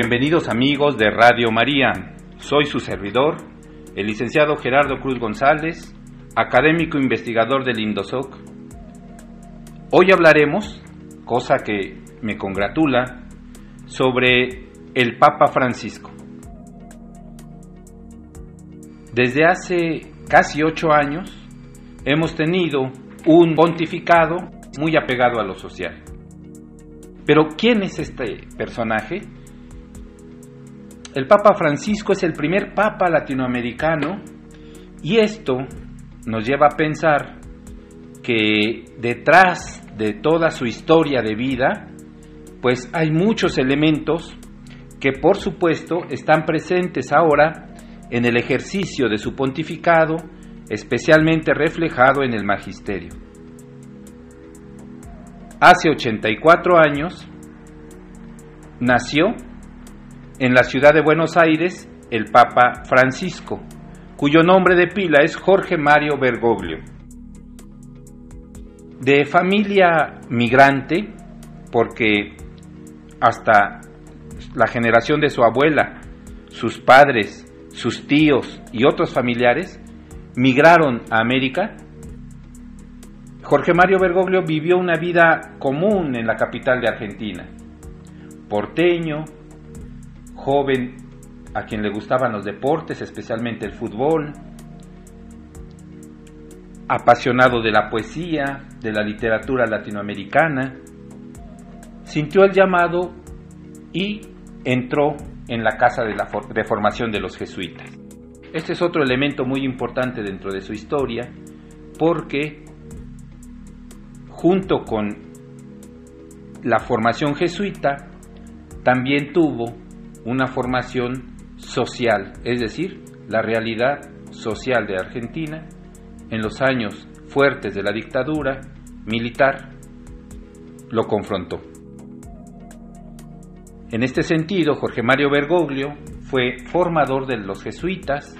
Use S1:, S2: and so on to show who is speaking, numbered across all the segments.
S1: Bienvenidos amigos de Radio María. Soy su servidor, el licenciado Gerardo Cruz González, académico investigador del INDOSOC. Hoy hablaremos, cosa que me congratula, sobre el Papa Francisco. Desde hace casi ocho años hemos tenido un pontificado muy apegado a lo social. Pero ¿quién es este personaje? El Papa Francisco es el primer Papa latinoamericano y esto nos lleva a pensar que detrás de toda su historia de vida, pues hay muchos elementos que por supuesto están presentes ahora en el ejercicio de su pontificado, especialmente reflejado en el magisterio. Hace 84 años nació en la ciudad de Buenos Aires el Papa Francisco, cuyo nombre de pila es Jorge Mario Bergoglio. De familia migrante, porque hasta la generación de su abuela, sus padres, sus tíos y otros familiares migraron a América, Jorge Mario Bergoglio vivió una vida común en la capital de Argentina. Porteño, joven a quien le gustaban los deportes, especialmente el fútbol, apasionado de la poesía, de la literatura latinoamericana, sintió el llamado y entró en la casa de, la, de formación de los jesuitas. Este es otro elemento muy importante dentro de su historia porque junto con la formación jesuita también tuvo una formación social, es decir, la realidad social de Argentina en los años fuertes de la dictadura militar lo confrontó. En este sentido, Jorge Mario Bergoglio fue formador de los jesuitas,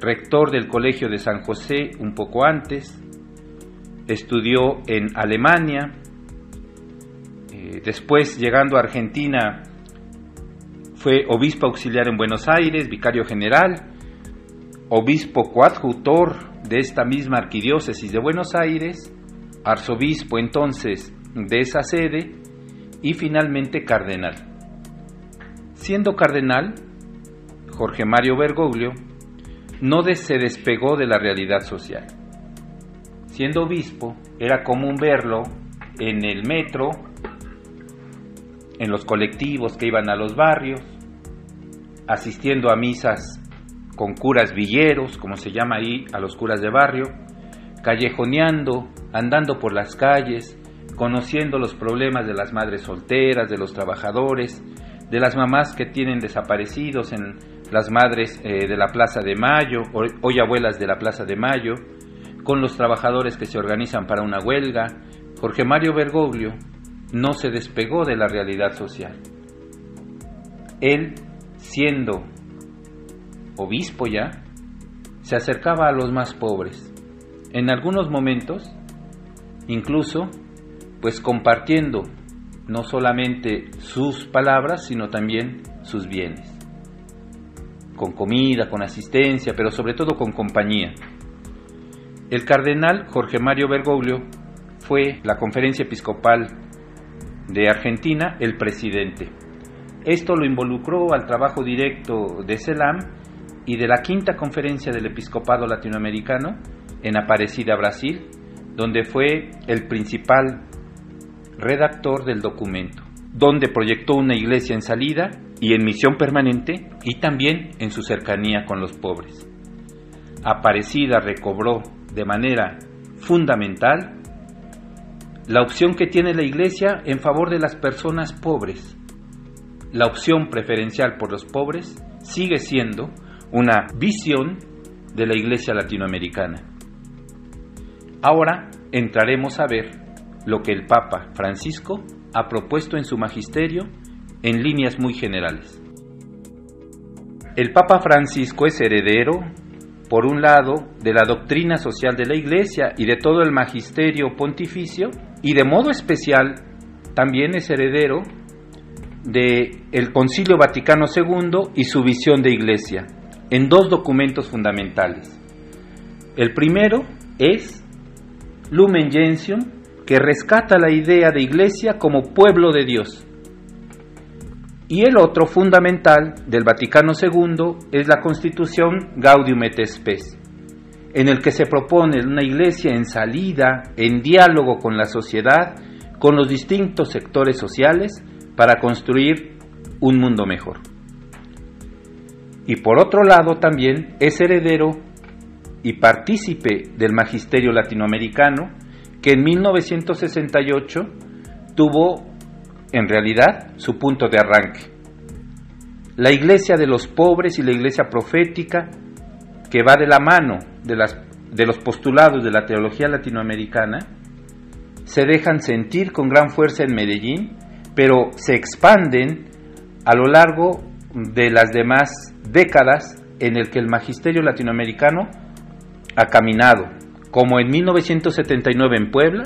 S1: rector del Colegio de San José un poco antes, estudió en Alemania, eh, después llegando a Argentina fue obispo auxiliar en Buenos Aires, vicario general, obispo coadjutor de esta misma arquidiócesis de Buenos Aires, arzobispo entonces de esa sede y finalmente cardenal. Siendo cardenal, Jorge Mario Bergoglio no se despegó de la realidad social. Siendo obispo, era común verlo en el metro, en los colectivos que iban a los barrios, asistiendo a misas con curas villeros, como se llama ahí, a los curas de barrio, callejoneando, andando por las calles, conociendo los problemas de las madres solteras, de los trabajadores, de las mamás que tienen desaparecidos en las madres eh, de la Plaza de Mayo, hoy abuelas de la Plaza de Mayo, con los trabajadores que se organizan para una huelga. Jorge Mario Bergoglio no se despegó de la realidad social. Él, siendo obispo ya, se acercaba a los más pobres. En algunos momentos, incluso, pues compartiendo no solamente sus palabras, sino también sus bienes. Con comida, con asistencia, pero sobre todo con compañía. El cardenal Jorge Mario Bergoglio fue la conferencia episcopal de Argentina el presidente. Esto lo involucró al trabajo directo de CELAM y de la quinta conferencia del episcopado latinoamericano en Aparecida, Brasil, donde fue el principal redactor del documento, donde proyectó una iglesia en salida y en misión permanente y también en su cercanía con los pobres. Aparecida recobró de manera fundamental la opción que tiene la iglesia en favor de las personas pobres. La opción preferencial por los pobres sigue siendo una visión de la iglesia latinoamericana. Ahora entraremos a ver lo que el Papa Francisco ha propuesto en su magisterio en líneas muy generales. El Papa Francisco es heredero, por un lado, de la doctrina social de la Iglesia y de todo el magisterio pontificio, y de modo especial también es heredero de el Concilio Vaticano II y su visión de iglesia en dos documentos fundamentales. El primero es Lumen Gentium, que rescata la idea de iglesia como pueblo de Dios. Y el otro fundamental del Vaticano II es la Constitución Gaudium et Spes, en el que se propone una iglesia en salida, en diálogo con la sociedad, con los distintos sectores sociales, para construir un mundo mejor. Y por otro lado también es heredero y partícipe del magisterio latinoamericano que en 1968 tuvo en realidad su punto de arranque. La iglesia de los pobres y la iglesia profética, que va de la mano de, de los postulados de la teología latinoamericana, se dejan sentir con gran fuerza en Medellín, pero se expanden a lo largo de las demás décadas en el que el magisterio latinoamericano ha caminado, como en 1979 en Puebla,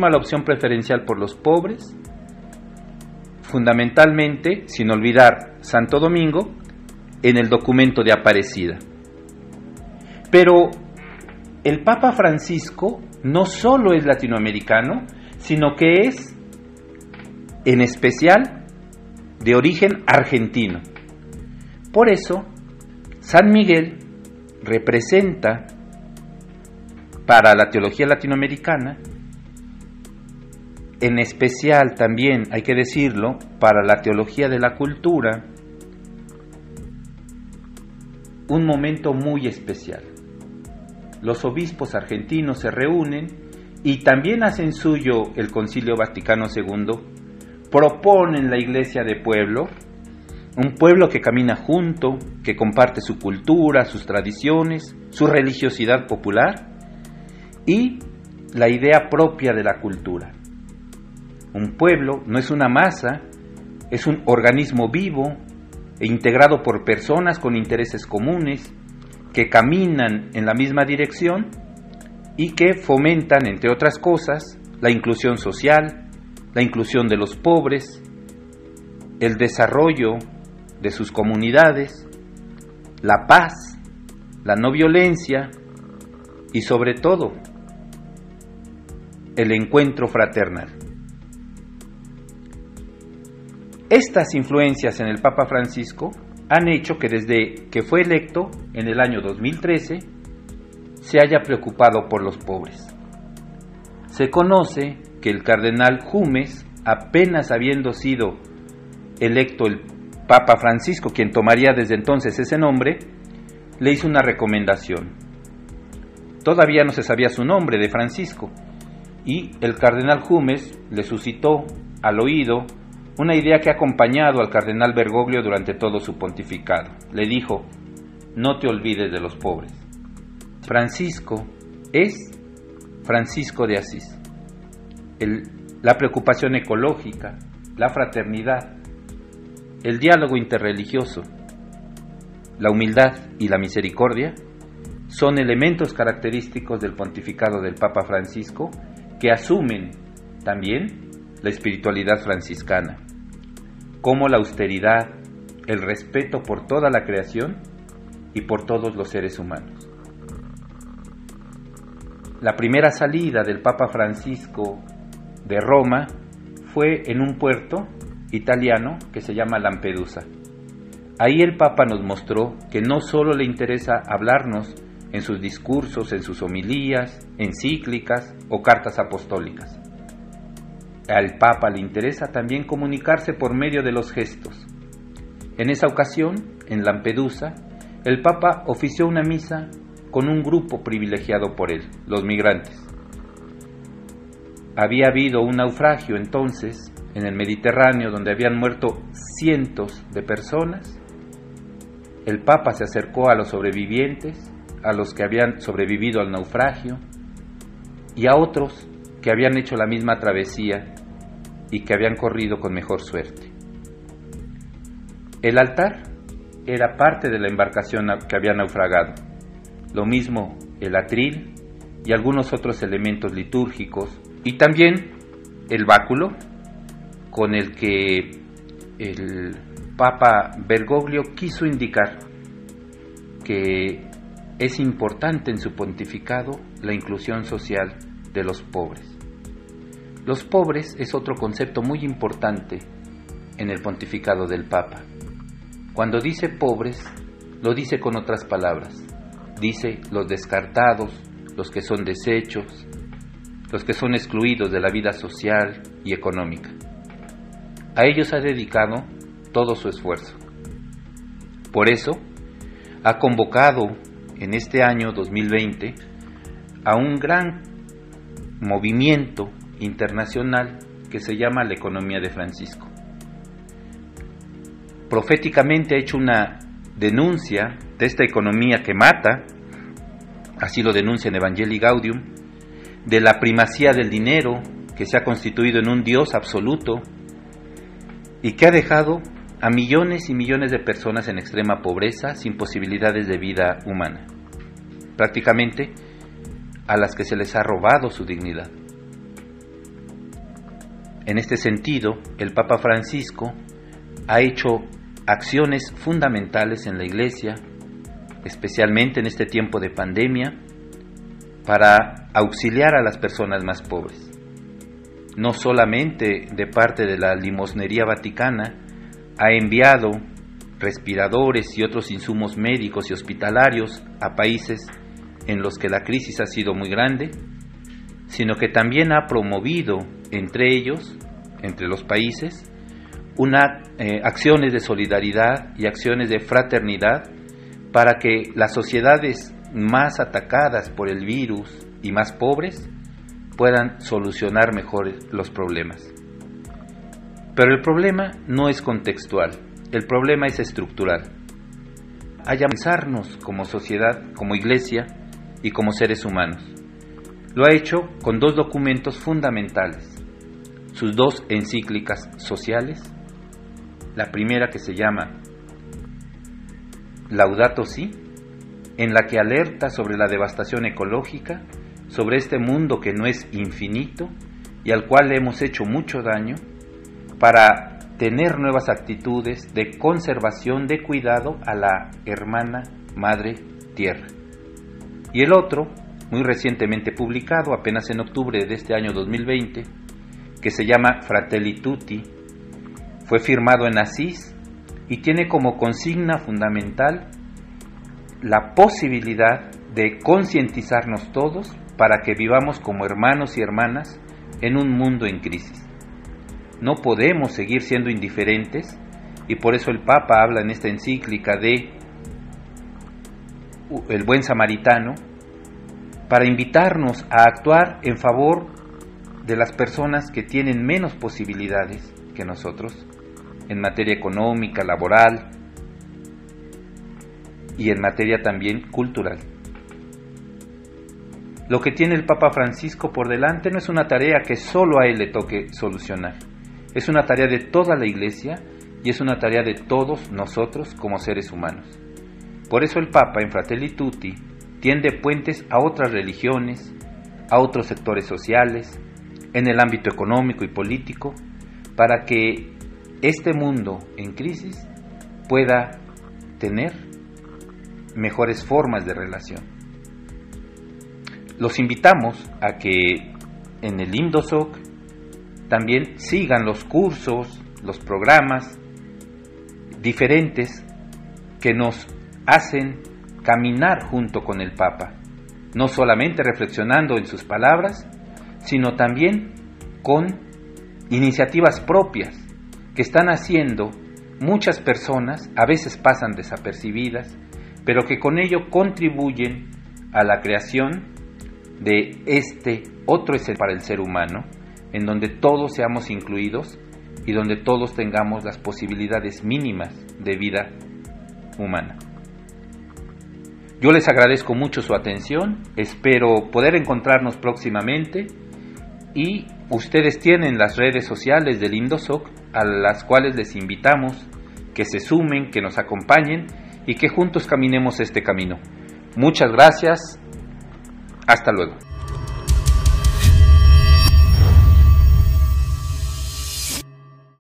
S1: la opción preferencial por los pobres, fundamentalmente, sin olvidar Santo Domingo, en el documento de Aparecida. Pero el Papa Francisco no solo es latinoamericano, sino que es en especial de origen argentino. Por eso, San Miguel representa para la teología latinoamericana en especial también, hay que decirlo, para la teología de la cultura, un momento muy especial. Los obispos argentinos se reúnen y también hacen suyo el Concilio Vaticano II, proponen la iglesia de pueblo, un pueblo que camina junto, que comparte su cultura, sus tradiciones, su religiosidad popular y la idea propia de la cultura. Un pueblo no es una masa, es un organismo vivo e integrado por personas con intereses comunes que caminan en la misma dirección y que fomentan, entre otras cosas, la inclusión social, la inclusión de los pobres, el desarrollo de sus comunidades, la paz, la no violencia y sobre todo el encuentro fraternal. Estas influencias en el Papa Francisco han hecho que desde que fue electo en el año 2013 se haya preocupado por los pobres. Se conoce que el cardenal Jumes, apenas habiendo sido electo el Papa Francisco, quien tomaría desde entonces ese nombre, le hizo una recomendación. Todavía no se sabía su nombre de Francisco, y el cardenal Jumes le suscitó al oído una idea que ha acompañado al cardenal Bergoglio durante todo su pontificado. Le dijo, no te olvides de los pobres. Francisco es Francisco de Asís. la preocupación ecológica, la fraternidad, el diálogo interreligioso, la humildad y la misericordia son elementos característicos del pontificado del Papa Francisco que asumen también la espiritualidad franciscana como la austeridad, el respeto por toda la creación y por todos los seres humanos. La primera salida del Papa Francisco de Roma fue en un puerto italiano que se llama Lampedusa. Ahí el Papa nos mostró que no solo le interesa hablarnos en sus discursos, en sus homilías, encíclicas o cartas apostólicas, al Papa le interesa también comunicarse por medio de los gestos. En esa ocasión, en Lampedusa, el Papa ofició una misa con un grupo privilegiado por él, los migrantes. Había habido un naufragio entonces en el Mediterráneo donde habían muerto cientos de personas. El Papa se acercó a los sobrevivientes, a los que habían sobrevivido al naufragio y a otros que habían hecho la misma travesía y que habían corrido con mejor suerte. El altar era parte de la embarcación que había naufragado, lo mismo el atril y algunos otros elementos litúrgicos, y también el báculo con el que el Papa Bergoglio quiso indicar que es importante en su pontificado la inclusión social de los pobres. Los pobres es otro concepto muy importante en el pontificado del Papa. Cuando dice pobres, lo dice con otras palabras. Dice los descartados, los que son desechos, los que son excluidos de la vida social y económica. A ellos ha dedicado todo su esfuerzo. Por eso, ha convocado en este año 2020 a un gran movimiento internacional que se llama la economía de Francisco. Proféticamente ha hecho una denuncia de esta economía que mata, así lo denuncia en Evangelii Gaudium, de la primacía del dinero que se ha constituido en un Dios absoluto y que ha dejado a millones y millones de personas en extrema pobreza sin posibilidades de vida humana, prácticamente a las que se les ha robado su dignidad. En este sentido, el Papa Francisco ha hecho acciones fundamentales en la Iglesia, especialmente en este tiempo de pandemia, para auxiliar a las personas más pobres. No solamente de parte de la limosnería vaticana, ha enviado respiradores y otros insumos médicos y hospitalarios a países en los que la crisis ha sido muy grande, sino que también ha promovido entre ellos, entre los países, una, eh, acciones de solidaridad y acciones de fraternidad para que las sociedades más atacadas por el virus y más pobres puedan solucionar mejor los problemas. Pero el problema no es contextual, el problema es estructural. Hay pensarnos como sociedad, como iglesia y como seres humanos. Lo ha hecho con dos documentos fundamentales, sus dos encíclicas sociales, la primera que se llama Laudato Si, en la que alerta sobre la devastación ecológica, sobre este mundo que no es infinito y al cual le hemos hecho mucho daño, para tener nuevas actitudes de conservación, de cuidado a la hermana madre tierra. Y el otro, muy recientemente publicado, apenas en octubre de este año 2020, que se llama Fratelli Tutti, fue firmado en Asís y tiene como consigna fundamental la posibilidad de concientizarnos todos para que vivamos como hermanos y hermanas en un mundo en crisis. No podemos seguir siendo indiferentes y por eso el Papa habla en esta encíclica de el buen samaritano para invitarnos a actuar en favor de las personas que tienen menos posibilidades que nosotros en materia económica, laboral y en materia también cultural. Lo que tiene el Papa Francisco por delante no es una tarea que solo a él le toque solucionar. Es una tarea de toda la Iglesia y es una tarea de todos nosotros como seres humanos. Por eso el Papa en Fratelli Tutti tiende puentes a otras religiones, a otros sectores sociales, en el ámbito económico y político, para que este mundo en crisis pueda tener mejores formas de relación. Los invitamos a que en el INDOSOC también sigan los cursos, los programas diferentes que nos hacen caminar junto con el Papa, no solamente reflexionando en sus palabras, sino también con iniciativas propias que están haciendo muchas personas, a veces pasan desapercibidas, pero que con ello contribuyen a la creación de este otro escenario para el ser humano, en donde todos seamos incluidos y donde todos tengamos las posibilidades mínimas de vida humana. Yo les agradezco mucho su atención, espero poder encontrarnos próximamente y ustedes tienen las redes sociales del Indosoc a las cuales les invitamos que se sumen, que nos acompañen y que juntos caminemos este camino. Muchas gracias, hasta luego.